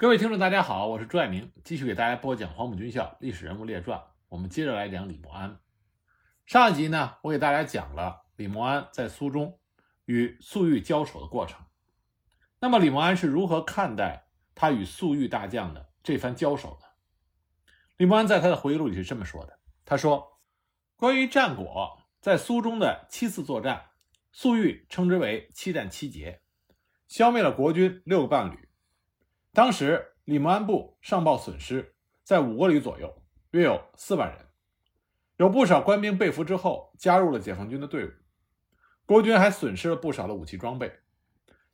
各位听众，大家好，我是朱爱明，继续给大家播讲《黄埔军校历史人物列传》。我们接着来讲李默安。上一集呢，我给大家讲了李默安在苏中与粟裕交手的过程。那么，李默安是如何看待他与粟裕大将的这番交手的？李默安在他的回忆录里是这么说的：“他说，关于战果，在苏中的七次作战，粟裕称之为七战七捷，消灭了国军六个半旅。”当时李默安部上报损失在五个旅左右，约有四万人，有不少官兵被俘之后加入了解放军的队伍。国军还损失了不少的武器装备，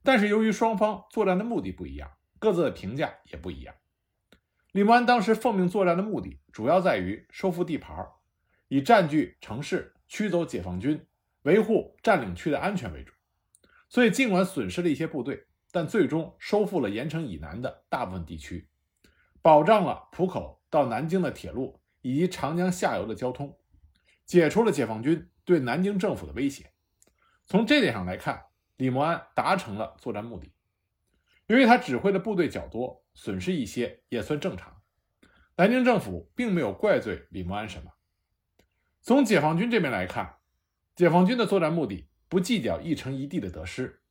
但是由于双方作战的目的不一样，各自的评价也不一样。李默安当时奉命作战的目的主要在于收复地盘，以占据城市、驱走解放军、维护占领区的安全为主，所以尽管损失了一些部队。但最终收复了盐城以南的大部分地区，保障了浦口到南京的铁路以及长江下游的交通，解除了解放军对南京政府的威胁。从这点上来看，李默安达成了作战目的。由于他指挥的部队较多，损失一些也算正常。南京政府并没有怪罪李默安什么。从解放军这边来看，解放军的作战目的不计较一城一地的得失。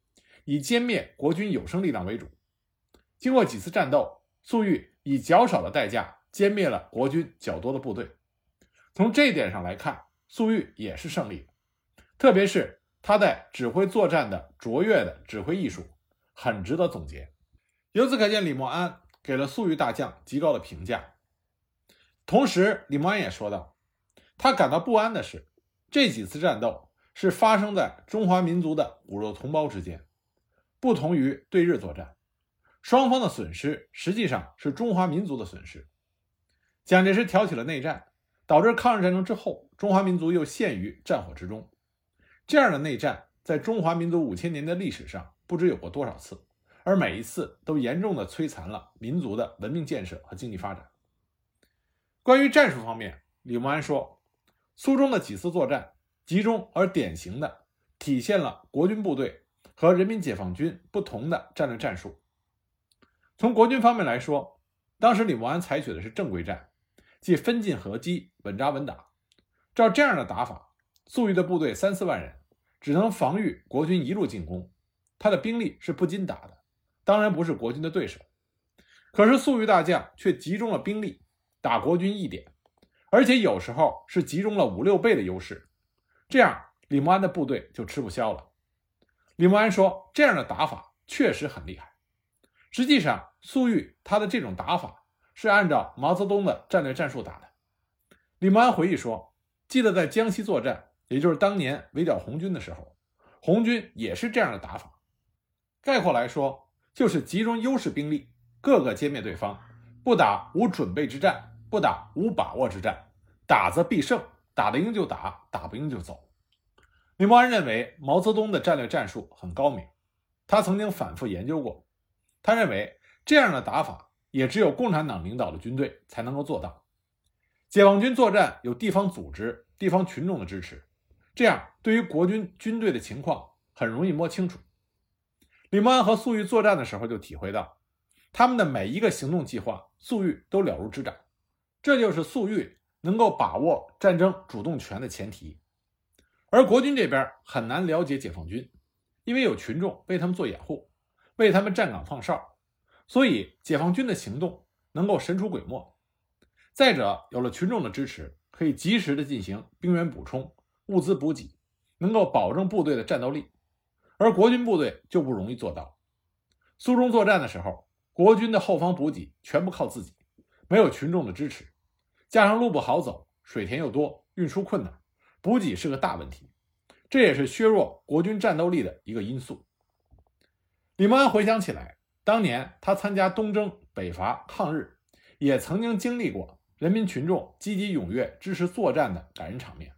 以歼灭国军有生力量为主。经过几次战斗，粟裕以较少的代价歼灭了国军较多的部队。从这一点上来看，粟裕也是胜利。特别是他在指挥作战的卓越的指挥艺术，很值得总结。由此可见，李默安给了粟裕大将极高的评价。同时，李默安也说道，他感到不安的是，这几次战斗是发生在中华民族的骨肉同胞之间。不同于对日作战，双方的损失实际上是中华民族的损失。蒋介石挑起了内战，导致抗日战争之后，中华民族又陷于战火之中。这样的内战在中华民族五千年的历史上不知有过多少次，而每一次都严重的摧残了民族的文明建设和经济发展。关于战术方面，李默安说，苏中的几次作战集中而典型的体现了国军部队。和人民解放军不同的战略战术。从国军方面来说，当时李默安采取的是正规战，即分进合击，稳扎稳打。照这样的打法，粟裕的部队三四万人，只能防御国军一路进攻，他的兵力是不禁打的，当然不是国军的对手。可是粟裕大将却集中了兵力打国军一点，而且有时候是集中了五六倍的优势，这样李默安的部队就吃不消了。李默安说：“这样的打法确实很厉害。实际上，粟裕他的这种打法是按照毛泽东的战略战术打的。”李默安回忆说：“记得在江西作战，也就是当年围剿红军的时候，红军也是这样的打法。概括来说，就是集中优势兵力，各个歼灭对方，不打无准备之战，不打无把握之战，打则必胜，打得赢就打，打不赢就走。”李默安认为毛泽东的战略战术很高明，他曾经反复研究过。他认为这样的打法也只有共产党领导的军队才能够做到。解放军作战有地方组织、地方群众的支持，这样对于国军军队的情况很容易摸清楚。李默安和粟裕作战的时候就体会到，他们的每一个行动计划，粟裕都了如指掌。这就是粟裕能够把握战争主动权的前提。而国军这边很难了解解放军，因为有群众为他们做掩护，为他们站岗放哨，所以解放军的行动能够神出鬼没。再者，有了群众的支持，可以及时的进行兵员补充、物资补给，能够保证部队的战斗力。而国军部队就不容易做到。苏中作战的时候，国军的后方补给全部靠自己，没有群众的支持，加上路不好走，水田又多，运输困难。补给是个大问题，这也是削弱国军战斗力的一个因素。李默安回想起来，当年他参加东征、北伐、抗日，也曾经经历过人民群众积极踊跃支持作战的感人场面。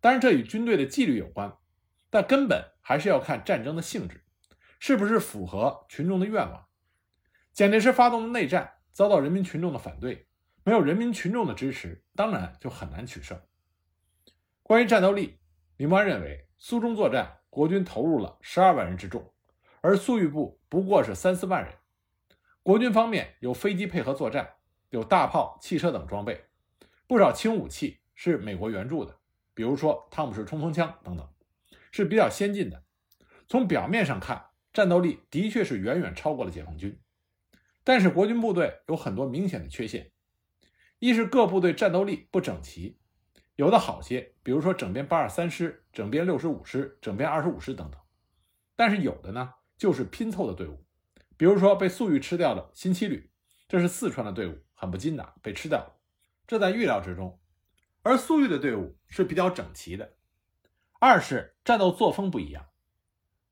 当然，这与军队的纪律有关，但根本还是要看战争的性质，是不是符合群众的愿望。蒋介石发动的内战遭到人民群众的反对，没有人民群众的支持，当然就很难取胜。关于战斗力，李默认为，苏中作战，国军投入了十二万人之众，而粟裕部不过是三四万人。国军方面有飞机配合作战，有大炮、汽车等装备，不少轻武器是美国援助的，比如说汤姆式冲锋枪等等，是比较先进的。从表面上看，战斗力的确是远远超过了解放军，但是国军部队有很多明显的缺陷：一是各部队战斗力不整齐，有的好些，比如说整编八二三师、整编六十五师、整编二十五师等等；但是有的呢，就是拼凑的队伍，比如说被粟裕吃掉的新七旅，这是四川的队伍，很不经打，被吃掉了，这在预料之中。而粟裕的队伍是比较整齐的。二是战斗作风不一样。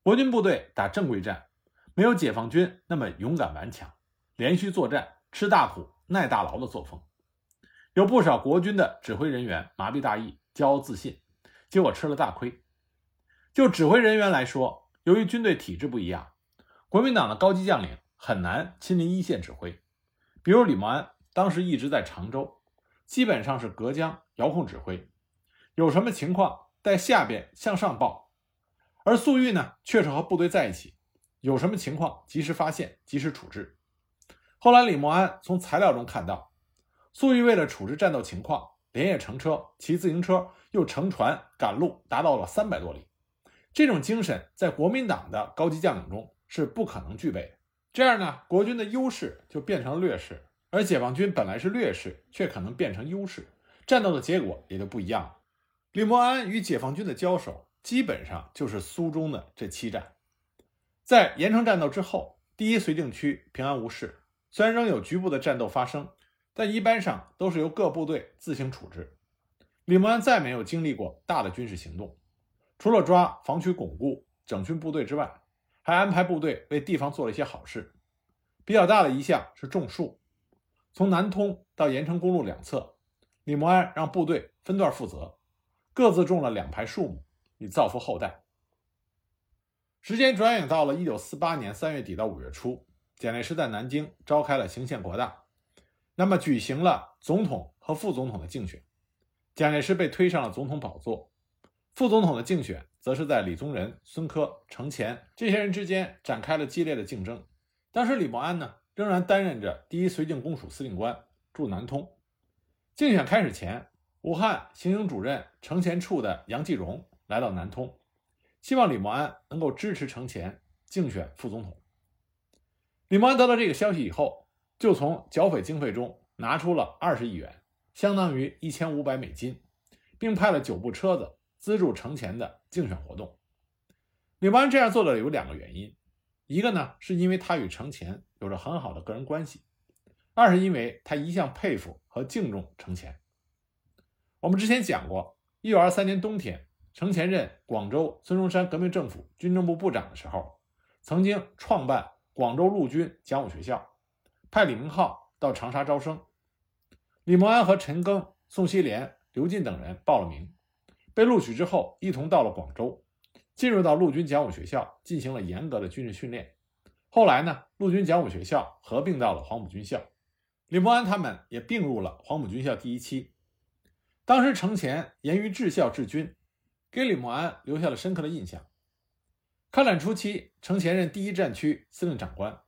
国军部队打正规战，没有解放军那么勇敢顽强，连续作战、吃大苦、耐大劳的作风。有不少国军的指挥人员麻痹大意、骄傲自信，结果吃了大亏。就指挥人员来说，由于军队体制不一样，国民党的高级将领很难亲临一线指挥。比如李默安当时一直在常州，基本上是隔江遥控指挥，有什么情况在下边向上报。而粟裕呢，却是和部队在一起，有什么情况及时发现，及时处置。后来李默安从材料中看到，粟裕为了处置战斗情况，连夜乘车、骑自行车，又乘船赶路，达到了三百多里。这种精神在国民党的高级将领中是不可能具备的。这样呢，国军的优势就变成了劣势，而解放军本来是劣势，却可能变成优势，战斗的结果也就不一样了。李默安与解放军的交手。基本上就是苏中的这七战，在盐城战斗之后，第一绥靖区平安无事，虽然仍有局部的战斗发生，但一般上都是由各部队自行处置。李默安再没有经历过大的军事行动，除了抓防区巩固、整训部队之外，还安排部队为地方做了一些好事。比较大的一项是种树，从南通到盐城公路两侧，李默安让部队分段负责，各自种了两排树木。以造福后代。时间转眼到了一九四八年三月底到五月初，蒋介石在南京召开了行宪国大，那么举行了总统和副总统的竞选。蒋介石被推上了总统宝座，副总统的竞选则是在李宗仁、孙科、程潜这些人之间展开了激烈的竞争。当时李默安呢，仍然担任着第一绥靖公署司令官，驻南通。竞选开始前，武汉行营主任程潜处的杨继荣。来到南通，希望李默安能够支持程潜竞选副总统。李默安得到这个消息以后，就从剿匪经费中拿出了二十亿元，相当于一千五百美金，并派了九部车子资助程潜的竞选活动。李默安这样做的有两个原因：一个呢，是因为他与程潜有着很好的个人关系；二是因为他一向佩服和敬重程潜。我们之前讲过，一九二三年冬天。程潜任广州孙中山革命政府军政部部长的时候，曾经创办广州陆军讲武学校，派李明浩到长沙招生。李默安和陈赓、宋希濂、刘进等人报了名，被录取之后，一同到了广州，进入到陆军讲武学校，进行了严格的军事训练。后来呢，陆军讲武学校合并到了黄埔军校，李默安他们也并入了黄埔军校第一期。当时程潜严于治校治军。给李默安留下了深刻的印象。抗战初期，程潜任第一战区司令长官，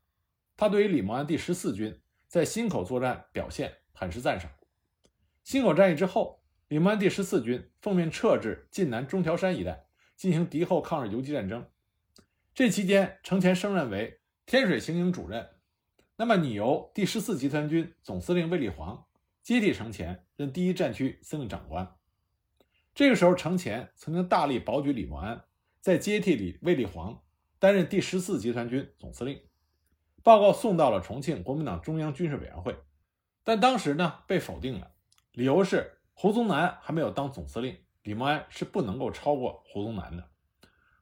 他对于李默安第十四军在忻口作战表现很是赞赏。忻口战役之后，李默安第十四军奉命撤至晋南中条山一带，进行敌后抗日游击战争。这期间，程潜升任为天水行营主任，那么拟由第十四集团军总司令卫立煌接替程潜任第一战区司令长官。这个时候，程潜曾经大力保举李默安，在接替李卫立煌担任第十四集团军总司令。报告送到了重庆国民党中央军事委员会，但当时呢被否定了，理由是胡宗南还没有当总司令，李默安是不能够超过胡宗南的。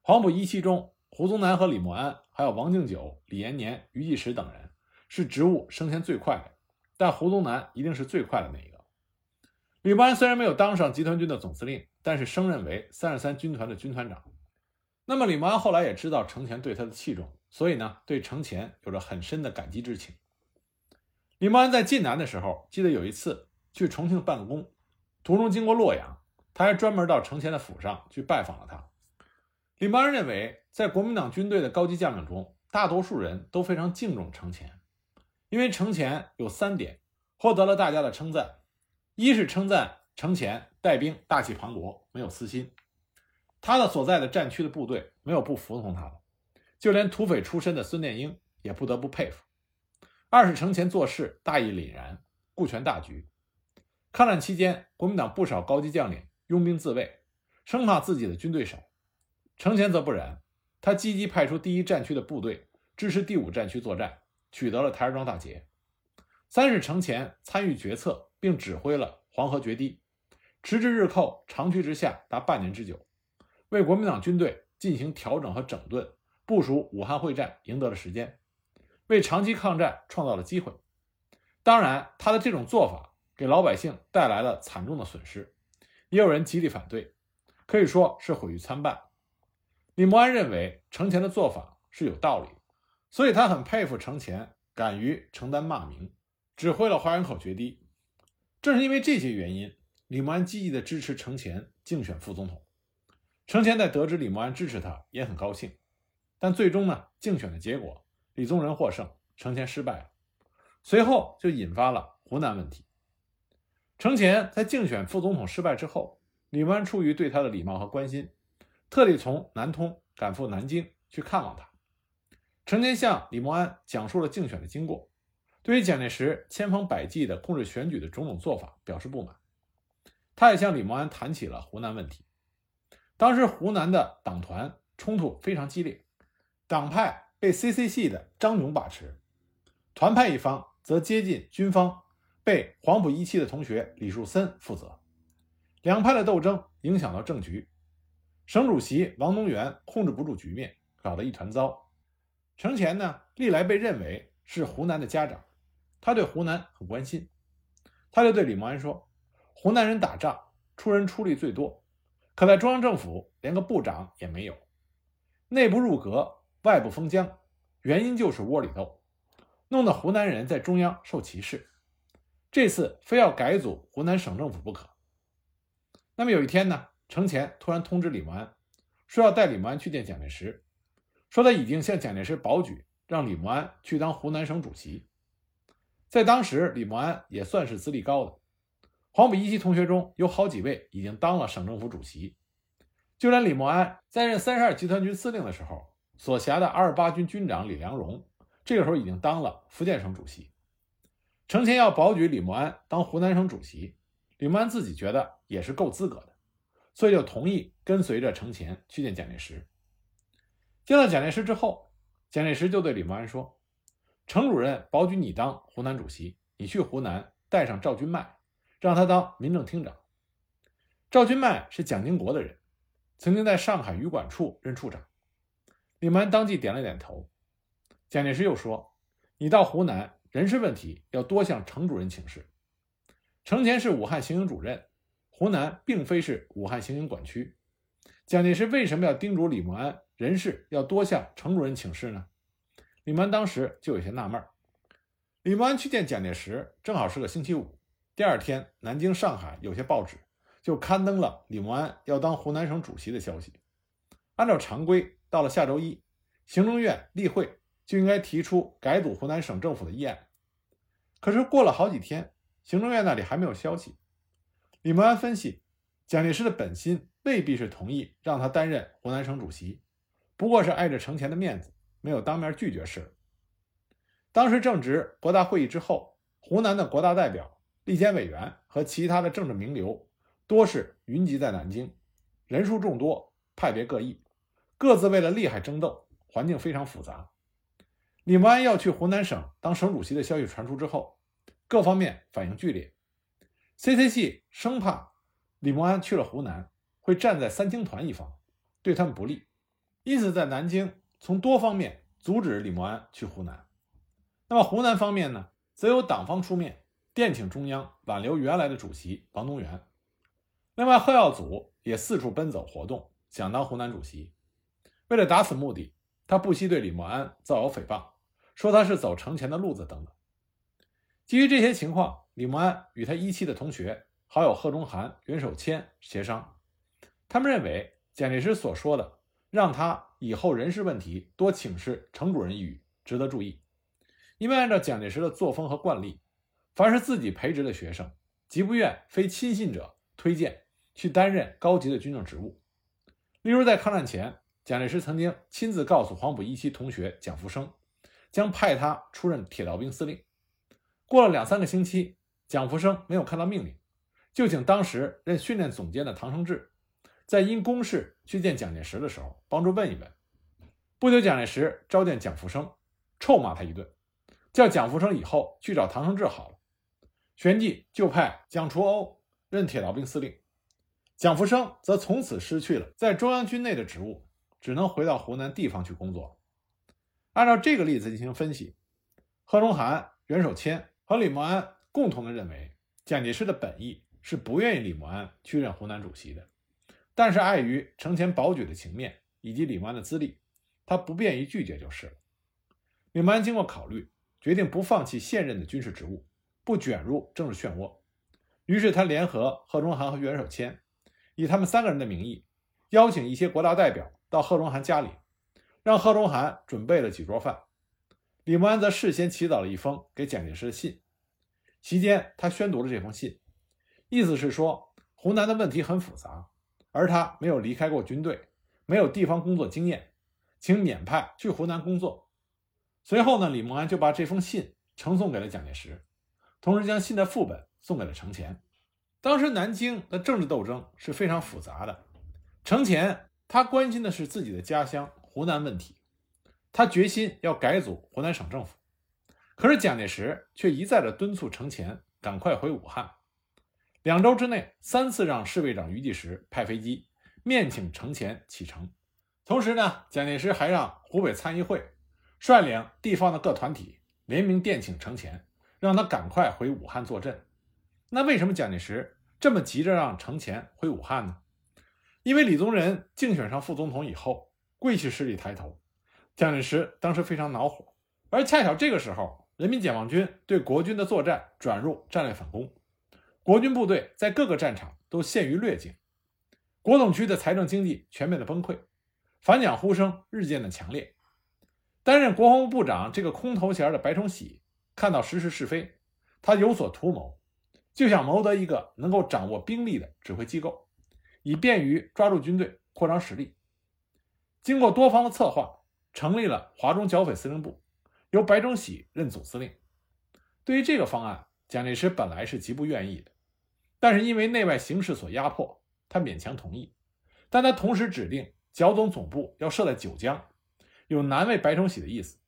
黄埔一期中，胡宗南和李默安还有王敬久、李延年、于继时等人是职务升迁最快的，但胡宗南一定是最快的那一个。李默安虽然没有当上集团军的总司令，但是升任为三十三军团的军团长。那么李默安后来也知道程潜对他的器重，所以呢，对程潜有着很深的感激之情。李默安在晋南的时候，记得有一次去重庆办公，途中经过洛阳，他还专门到程潜的府上去拜访了他。李默安认为，在国民党军队的高级将领中，大多数人都非常敬重程潜，因为程潜有三点获得了大家的称赞：一是称赞程潜带兵大气磅礴，没有私心，他的所在的战区的部队没有不服从他的，就连土匪出身的孙殿英也不得不佩服；二是程潜做事大义凛然，顾全大局。抗战期间，国民党不少高级将领拥兵自卫，生怕自己的军队少。程潜则不然，他积极派出第一战区的部队支持第五战区作战，取得了台儿庄大捷。三是程潜参与决策，并指挥了黄河决堤，迟滞日寇长驱直下达半年之久，为国民党军队进行调整和整顿、部署武汉会战赢得了时间，为长期抗战创造了机会。当然，他的这种做法。给老百姓带来了惨重的损失，也有人极力反对，可以说是毁誉参半。李默安认为程潜的做法是有道理，所以他很佩服程潜敢于承担骂名，指挥了花园口决堤。正是因为这些原因，李默安积极地支持程潜竞选副总统。程潜在得知李默安支持他，也很高兴。但最终呢，竞选的结果，李宗仁获胜，程潜失败了。随后就引发了湖南问题。程潜在竞选副总统失败之后，李默安出于对他的礼貌和关心，特地从南通赶赴南京去看望他。程潜向李默安讲述了竞选的经过，对于蒋介石千方百计地控制选举的种种做法表示不满。他也向李默安谈起了湖南问题。当时湖南的党团冲突非常激烈，党派被 CC 系的张勇把持，团派一方则接近军方。被黄埔一期的同学李树森负责，两派的斗争影响到政局，省主席王东元控制不住局面，搞得一团糟。程潜呢，历来被认为是湖南的家长，他对湖南很关心，他就对李默安说：“湖南人打仗出人出力最多，可在中央政府连个部长也没有，内部入阁，外部封疆，原因就是窝里斗，弄得湖南人在中央受歧视。”这次非要改组湖南省政府不可。那么有一天呢，程潜突然通知李默安，说要带李默安去见蒋介石，说他已经向蒋介石保举，让李默安去当湖南省主席。在当时，李默安也算是资历高的，黄埔一期同学中有好几位已经当了省政府主席，就连李默安在任三十二集团军司令的时候，所辖的二十八军军长李良荣，这个时候已经当了福建省主席。程潜要保举李默安当湖南省主席，李默安自己觉得也是够资格的，所以就同意跟随着程潜去见蒋介石。见到蒋介石之后，蒋介石就对李默安说：“程主任保举你当湖南主席，你去湖南带上赵君迈，让他当民政厅长。赵君迈是蒋经国的人，曾经在上海语管处任处长。”李默安当即点了点头。蒋介石又说：“你到湖南。”人事问题要多向程主任请示。程潜是武汉行营主任，湖南并非是武汉行营管区。蒋介石为什么要叮嘱李默安人事要多向程主任请示呢？李默安当时就有些纳闷。李默安去见蒋介石，正好是个星期五。第二天，南京、上海有些报纸就刊登了李默安要当湖南省主席的消息。按照常规，到了下周一，行政院例会。就应该提出改组湖南省政府的议案，可是过了好几天，行政院那里还没有消息。李默安分析，蒋介石的本心未必是同意让他担任湖南省主席，不过是碍着程潜的面子，没有当面拒绝事。当时正值国大会议之后，湖南的国大代表、立监委员和其他的政治名流多是云集在南京，人数众多，派别各异，各自为了利害争斗，环境非常复杂。李默安要去湖南省当省主席的消息传出之后，各方面反应剧烈。C.C. 系生怕李默安去了湖南会站在三青团一方，对他们不利，因此在南京从多方面阻止李默安去湖南。那么湖南方面呢，则由党方出面电请中央挽留原来的主席王东元。另外，贺耀祖也四处奔走活动，想当湖南主席。为了达此目的，他不惜对李默安造谣诽谤。说他是走程潜的路子等等。基于这些情况，李默安与他一期的同学、好友贺中涵、袁守谦协商，他们认为蒋介石所说的让他以后人事问题多请示程主任一语值得注意，因为按照蒋介石的作风和惯例，凡是自己培植的学生，极不愿非亲信者推荐去担任高级的军政职务。例如，在抗战前，蒋介石曾经亲自告诉黄埔一期同学蒋福生，将派他出任铁道兵司令。过了两三个星期，蒋福生没有看到命令，就请当时任训练总监的唐生智，在因公事去见蒋介石的时候帮助问一问。不久，蒋介石召见蒋福生，臭骂他一顿，叫蒋福生以后去找唐生智好了。旋即就派蒋除欧任铁道兵司令，蒋福生则从此失去了在中央军内的职务，只能回到湖南地方去工作。按照这个例子进行分析，贺中涵、袁守谦和李默安共同的认为，蒋介石的本意是不愿意李默安去任湖南主席的，但是碍于承前保举的情面以及李默安的资历，他不便于拒绝就是了。李默安经过考虑，决定不放弃现任的军事职务。不卷入政治漩涡，于是他联合贺中涵和袁守谦，以他们三个人的名义，邀请一些国大代表到贺中涵家里，让贺中涵准备了几桌饭。李默安则事先起草了一封给蒋介石的信，席间他宣读了这封信，意思是说湖南的问题很复杂，而他没有离开过军队，没有地方工作经验，请免派去湖南工作。随后呢，李默安就把这封信呈送给了蒋介石。同时将信的副本送给了程潜。当时南京的政治斗争是非常复杂的，程潜他关心的是自己的家乡湖南问题，他决心要改组湖南省政府。可是蒋介石却一再的敦促程潜赶快回武汉，两周之内三次让侍卫长余济时派飞机面请程潜启程。同时呢，蒋介石还让湖北参议会率领地方的各团体联名电请程潜。让他赶快回武汉坐镇。那为什么蒋介石这么急着让程潜回武汉呢？因为李宗仁竞选上副总统以后，桂系势力抬头，蒋介石当时非常恼火。而恰巧这个时候，人民解放军对国军的作战转入战略反攻，国军部队在各个战场都陷于劣境，国统区的财政经济全面的崩溃，反蒋呼声日渐的强烈。担任国防部部长这个空头衔的白崇禧。看到时势是非，他有所图谋，就想谋得一个能够掌握兵力的指挥机构，以便于抓住军队、扩张实力。经过多方的策划，成立了华中剿匪司令部，由白崇禧任总司令。对于这个方案，蒋介石本来是极不愿意的，但是因为内外形势所压迫，他勉强同意。但他同时指定剿总总部要设在九江，有难为白崇禧的意思。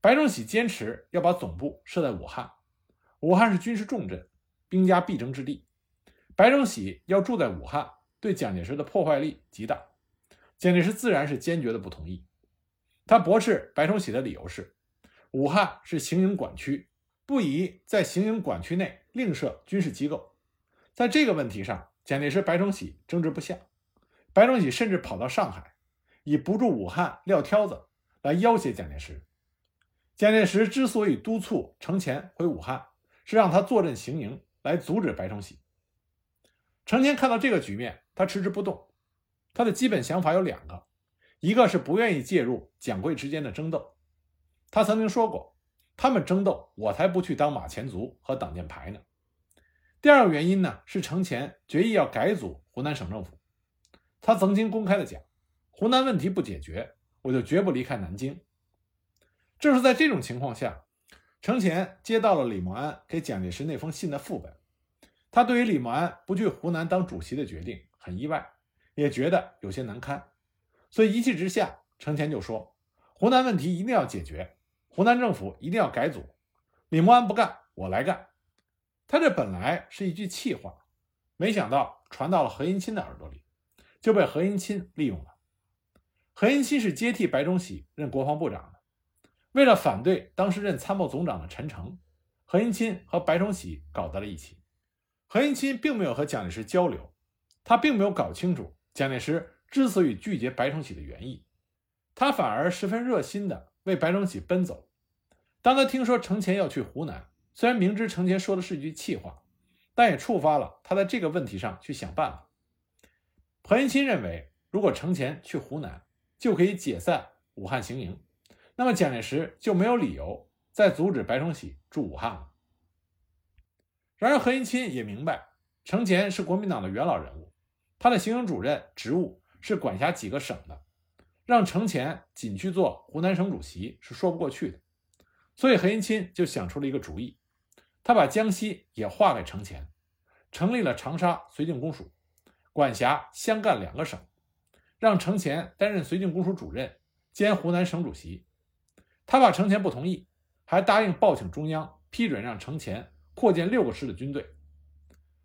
白崇禧坚持要把总部设在武汉，武汉是军事重镇，兵家必争之地。白崇禧要住在武汉，对蒋介石的破坏力极大。蒋介石自然是坚决的不同意。他驳斥白崇禧的理由是：武汉是行营管区，不宜在行营管区内另设军事机构。在这个问题上，蒋介石、白崇禧争执不下。白崇禧甚至跑到上海，以不住武汉撂挑子来要挟蒋介石。蒋介石之所以督促程潜回武汉，是让他坐镇行营，来阻止白崇禧。程潜看到这个局面，他迟迟不动。他的基本想法有两个：一个是不愿意介入蒋桂之间的争斗。他曾经说过：“他们争斗，我才不去当马前卒和挡箭牌呢。”第二个原因呢，是程潜决意要改组湖南省政府。他曾经公开的讲：“湖南问题不解决，我就绝不离开南京。”正是在这种情况下，程潜接到了李默安给蒋介石那封信的副本。他对于李默安不去湖南当主席的决定很意外，也觉得有些难堪，所以一气之下，程潜就说：“湖南问题一定要解决，湖南政府一定要改组。李默安不干，我来干。”他这本来是一句气话，没想到传到了何应钦的耳朵里，就被何应钦利用了。何应钦是接替白崇禧任国防部长的。为了反对当时任参谋总长的陈诚，何应钦和白崇禧搞在了一起。何应钦并没有和蒋介石交流，他并没有搞清楚蒋介石之所以拒绝白崇禧的原意，他反而十分热心地为白崇禧奔走。当他听说程潜要去湖南，虽然明知程潜说的是一句气话，但也触发了他在这个问题上去想办法。何应钦认为，如果程潜去湖南，就可以解散武汉行营。那么蒋介石就没有理由再阻止白崇禧驻武汉了。然而何应钦也明白，程潜是国民党的元老人物，他的行政主任职务是管辖几个省的，让程潜仅去做湖南省主席是说不过去的。所以何应钦就想出了一个主意，他把江西也划给程潜，成立了长沙绥靖公署，管辖湘赣两个省，让程潜担任绥靖公署主任兼湖南省主席。他怕程潜不同意，还答应报请中央批准让程潜。扩建六个师的军队，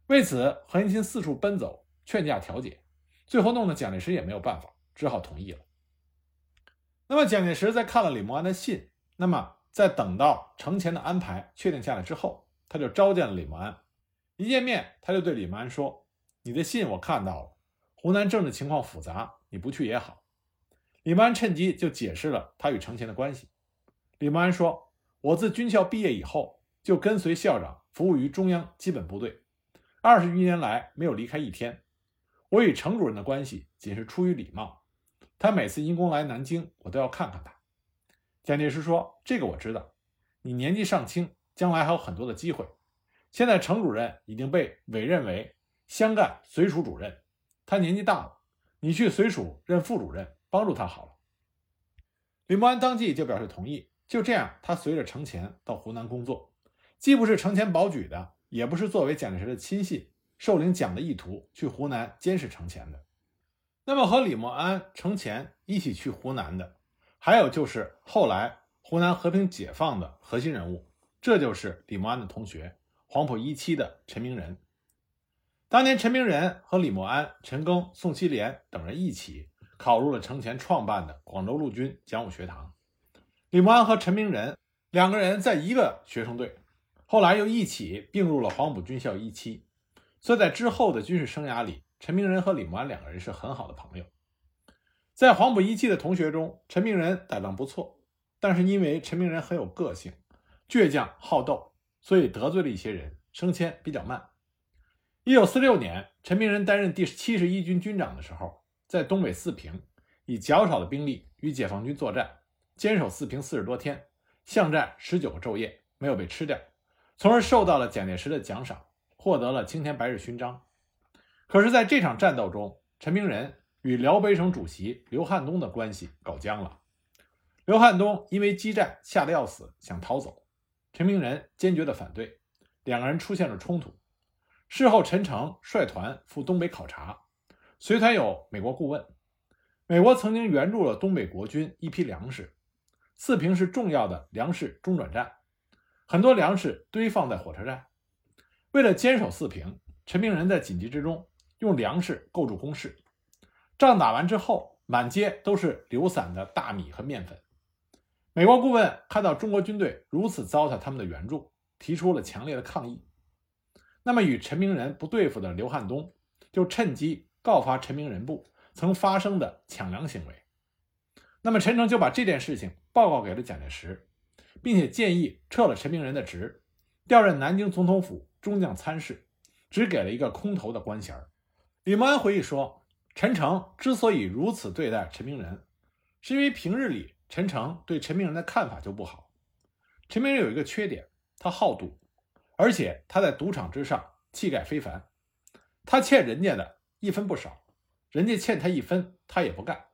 为此何应钦四处奔走，劝架调解，最后弄得蒋介石也没有办法，只好同意了。那么蒋介石在看了李默安的信，那么在等到程潜的安排确定下来之后，他就召见了李默安。一见面，他就对李默安说：“你的信我看到了，湖南政治情况复杂，你不去也好。”李默安趁机就解释了他与程潜的关系。李默安说：“我自军校毕业以后，就跟随校长。”服务于中央基本部队，二十余年来没有离开一天。我与程主任的关系仅是出于礼貌，他每次因公来南京，我都要看看他。蒋介石说：“这个我知道，你年纪尚轻，将来还有很多的机会。现在程主任已经被委任为湘赣绥署主任，他年纪大了，你去绥署任副主任，帮助他好了。”李默安当即就表示同意。就这样，他随着程潜到湖南工作。既不是程潜保举的，也不是作为蒋介石的亲信，受领蒋的意图去湖南监视程潜的。那么和李默安、程潜一起去湖南的，还有就是后来湖南和平解放的核心人物，这就是李默安的同学黄埔一期的陈明仁。当年陈明仁和李默安、陈赓、宋希濂等人一起考入了程潜创办的广州陆军讲武学堂。李默安和陈明仁两个人在一个学生队。后来又一起并入了黄埔军校一期，所以在之后的军事生涯里，陈明仁和李默安两个人是很好的朋友。在黄埔一期的同学中，陈明仁胆量不错，但是因为陈明仁很有个性、倔强好斗，所以得罪了一些人，升迁比较慢。一九四六年，陈明仁担任第七十一军军长的时候，在东北四平以较少的兵力与解放军作战，坚守四平四十多天，巷战十九个昼夜，没有被吃掉。从而受到了蒋介石的奖赏，获得了青天白日勋章。可是，在这场战斗中，陈明仁与辽北省主席刘汉东的关系搞僵了。刘汉东因为激战吓得要死，想逃走，陈明仁坚决的反对，两个人出现了冲突。事后，陈诚率团赴东北考察，随团有美国顾问。美国曾经援助了东北国军一批粮食，四平是重要的粮食中转站。很多粮食堆放在火车站，为了坚守四平，陈明仁在紧急之中用粮食构筑工事。仗打完之后，满街都是流散的大米和面粉。美国顾问看到中国军队如此糟蹋他们的援助，提出了强烈的抗议。那么，与陈明仁不对付的刘汉东就趁机告发陈明仁部曾发生的抢粮行为。那么，陈诚就把这件事情报告给了蒋介石。并且建议撤了陈明仁的职，调任南京总统府中将参事，只给了一个空头的官衔。李默安回忆说，陈诚之所以如此对待陈明仁，是因为平日里陈诚对陈明仁的看法就不好。陈明仁有一个缺点，他好赌，而且他在赌场之上气概非凡。他欠人家的一分不少，人家欠他一分，他也不干。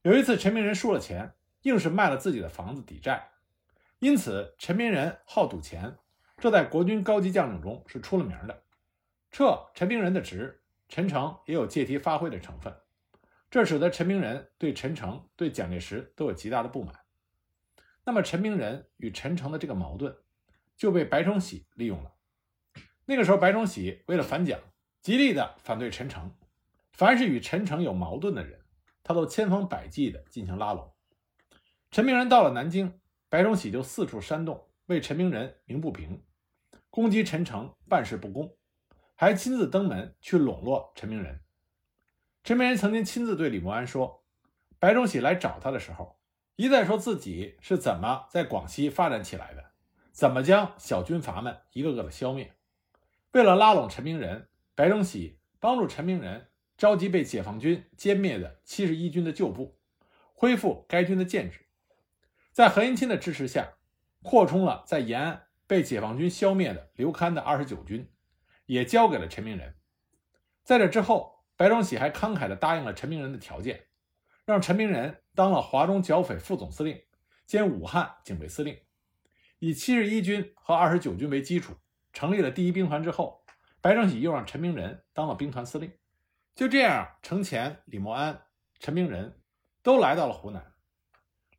有一次陈明仁输了钱，硬是卖了自己的房子抵债。因此，陈明仁好赌钱，这在国军高级将领中是出了名的。撤陈明仁的职，陈诚也有借题发挥的成分，这使得陈明仁对陈诚、对蒋介石都有极大的不满。那么，陈明仁与陈诚的这个矛盾就被白崇禧利用了。那个时候，白崇禧为了反蒋，极力的反对陈诚，凡是与陈诚有矛盾的人，他都千方百计的进行拉拢。陈明仁到了南京。白崇禧就四处煽动，为陈明仁鸣不平，攻击陈诚办事不公，还亲自登门去笼络陈明仁。陈明仁曾经亲自对李默安说：“白崇禧来找他的时候，一再说自己是怎么在广西发展起来的，怎么将小军阀们一个个的消灭。为了拉拢陈明仁，白崇禧帮助陈明仁召集被解放军歼灭的七十一军的旧部，恢复该军的建制。”在何应钦的支持下，扩充了在延安被解放军消灭的刘戡的二十九军，也交给了陈明仁。在这之后，白崇禧还慷慨地答应了陈明仁的条件，让陈明仁当了华中剿匪副总司令兼武汉警备司令。以七十一军和二十九军为基础，成立了第一兵团之后，白崇禧又让陈明仁当了兵团司令。就这样，程潜、李默安、陈明仁都来到了湖南。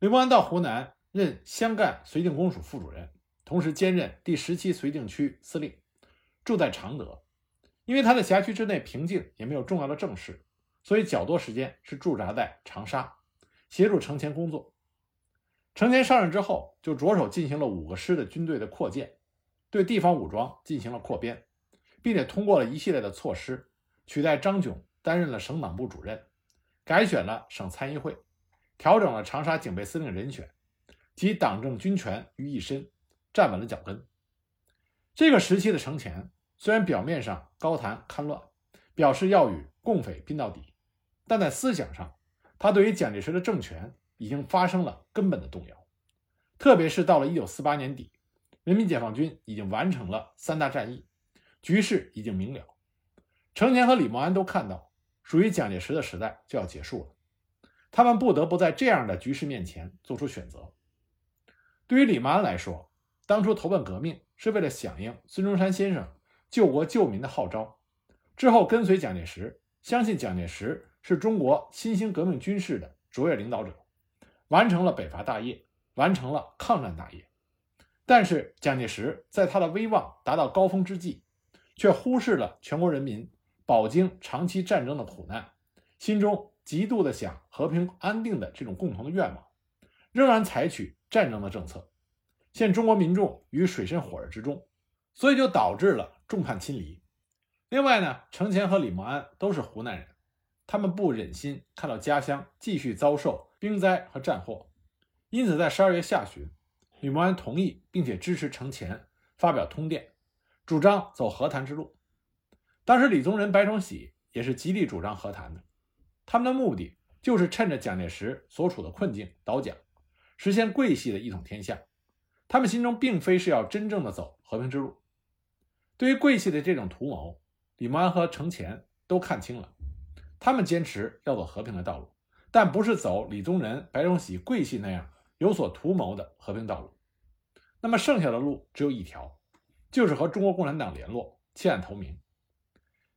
李默安到湖南任湘赣绥靖公署副主任，同时兼任第十七绥靖区司令，住在常德。因为他的辖区之内平静，也没有重要的政事，所以较多时间是驻扎在长沙，协助程潜工作。程潜上任之后，就着手进行了五个师的军队的扩建，对地方武装进行了扩编，并且通过了一系列的措施，取代张炯担任了省党部主任，改选了省参议会，调整了长沙警备司令人选，集党政军权于一身，站稳了脚跟。这个时期的程潜。虽然表面上高谈戡乱，表示要与共匪拼到底，但在思想上，他对于蒋介石的政权已经发生了根本的动摇。特别是到了1948年底，人民解放军已经完成了三大战役，局势已经明了。程潜和李默安都看到，属于蒋介石的时代就要结束了，他们不得不在这样的局势面前做出选择。对于李默安来说，当初投奔革命是为了响应孙中山先生。救国救民的号召之后，跟随蒋介石，相信蒋介石是中国新兴革命军事的卓越领导者，完成了北伐大业，完成了抗战大业。但是，蒋介石在他的威望达到高峰之际，却忽视了全国人民饱经长期战争的苦难，心中极度的想和平安定的这种共同的愿望，仍然采取战争的政策，陷中国民众于水深火热之中，所以就导致了。众叛亲离。另外呢，程潜和李默安都是湖南人，他们不忍心看到家乡继续遭受兵灾和战祸，因此在十二月下旬，李默安同意并且支持程潜发表通电，主张走和谈之路。当时李宗仁、白崇禧也是极力主张和谈的，他们的目的就是趁着蒋介石所处的困境倒蒋，实现桂系的一统天下。他们心中并非是要真正的走和平之路。对于桂系的这种图谋，李默安和程潜都看清了。他们坚持要走和平的道路，但不是走李宗仁、白崇禧、桂系那样有所图谋的和平道路。那么剩下的路只有一条，就是和中国共产党联络，弃暗投明。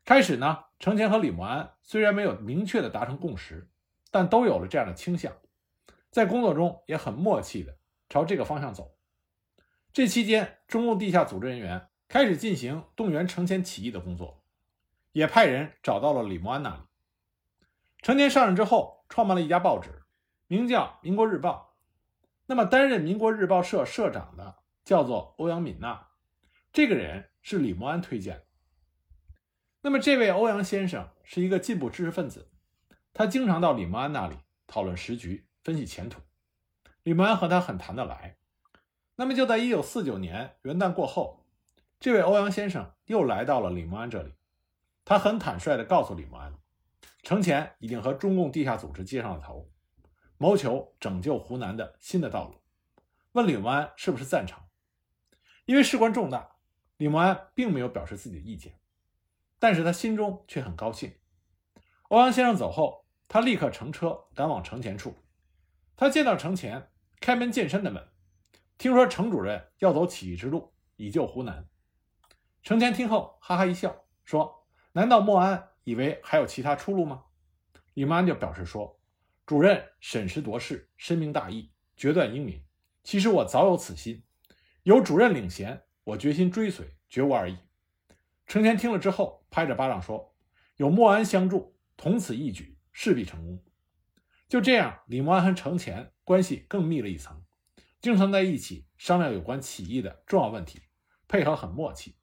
开始呢，程潜和李默安虽然没有明确的达成共识，但都有了这样的倾向，在工作中也很默契的朝这个方向走。这期间，中共地下组织人员。开始进行动员程潜起义的工作，也派人找到了李默安那里。程潜上任之后，创办了一家报纸，名叫《民国日报》。那么，担任《民国日报》社社长的叫做欧阳敏娜，这个人是李默安推荐的。那么，这位欧阳先生是一个进步知识分子，他经常到李默安那里讨论时局、分析前途。李默安和他很谈得来。那么，就在1949年元旦过后。这位欧阳先生又来到了李默安这里，他很坦率地告诉李默安，程潜已经和中共地下组织接上了头，谋求拯救湖南的新的道路。问李默安是不是赞成？因为事关重大，李默安并没有表示自己的意见，但是他心中却很高兴。欧阳先生走后，他立刻乘车赶往程潜处。他见到程潜，开门见山地问：“听说程主任要走起义之路，以救湖南？”程潜听后哈哈一笑，说：“难道莫安以为还有其他出路吗？”李默安就表示说：“主任审时度势，深明大义，决断英明。其实我早有此心，有主任领衔，我决心追随，绝无二意。”程潜听了之后，拍着巴掌说：“有莫安相助，同此一举，势必成功。”就这样，李默庵和程潜关系更密了一层，经常在一起商量有关起义的重要问题，配合很默契。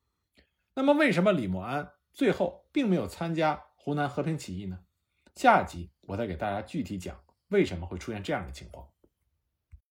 那么，为什么李默庵最后并没有参加湖南和平起义呢？下一集我再给大家具体讲为什么会出现这样的情况。